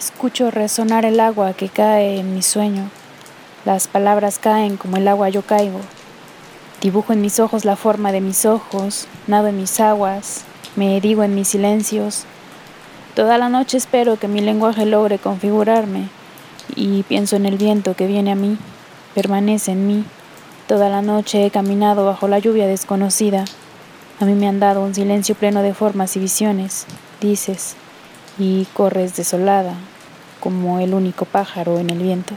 Escucho resonar el agua que cae en mi sueño. Las palabras caen como el agua yo caigo. Dibujo en mis ojos la forma de mis ojos, nado en mis aguas, me digo en mis silencios. Toda la noche espero que mi lenguaje logre configurarme y pienso en el viento que viene a mí, permanece en mí. Toda la noche he caminado bajo la lluvia desconocida. A mí me han dado un silencio pleno de formas y visiones, dices, y corres desolada como el único pájaro en el viento.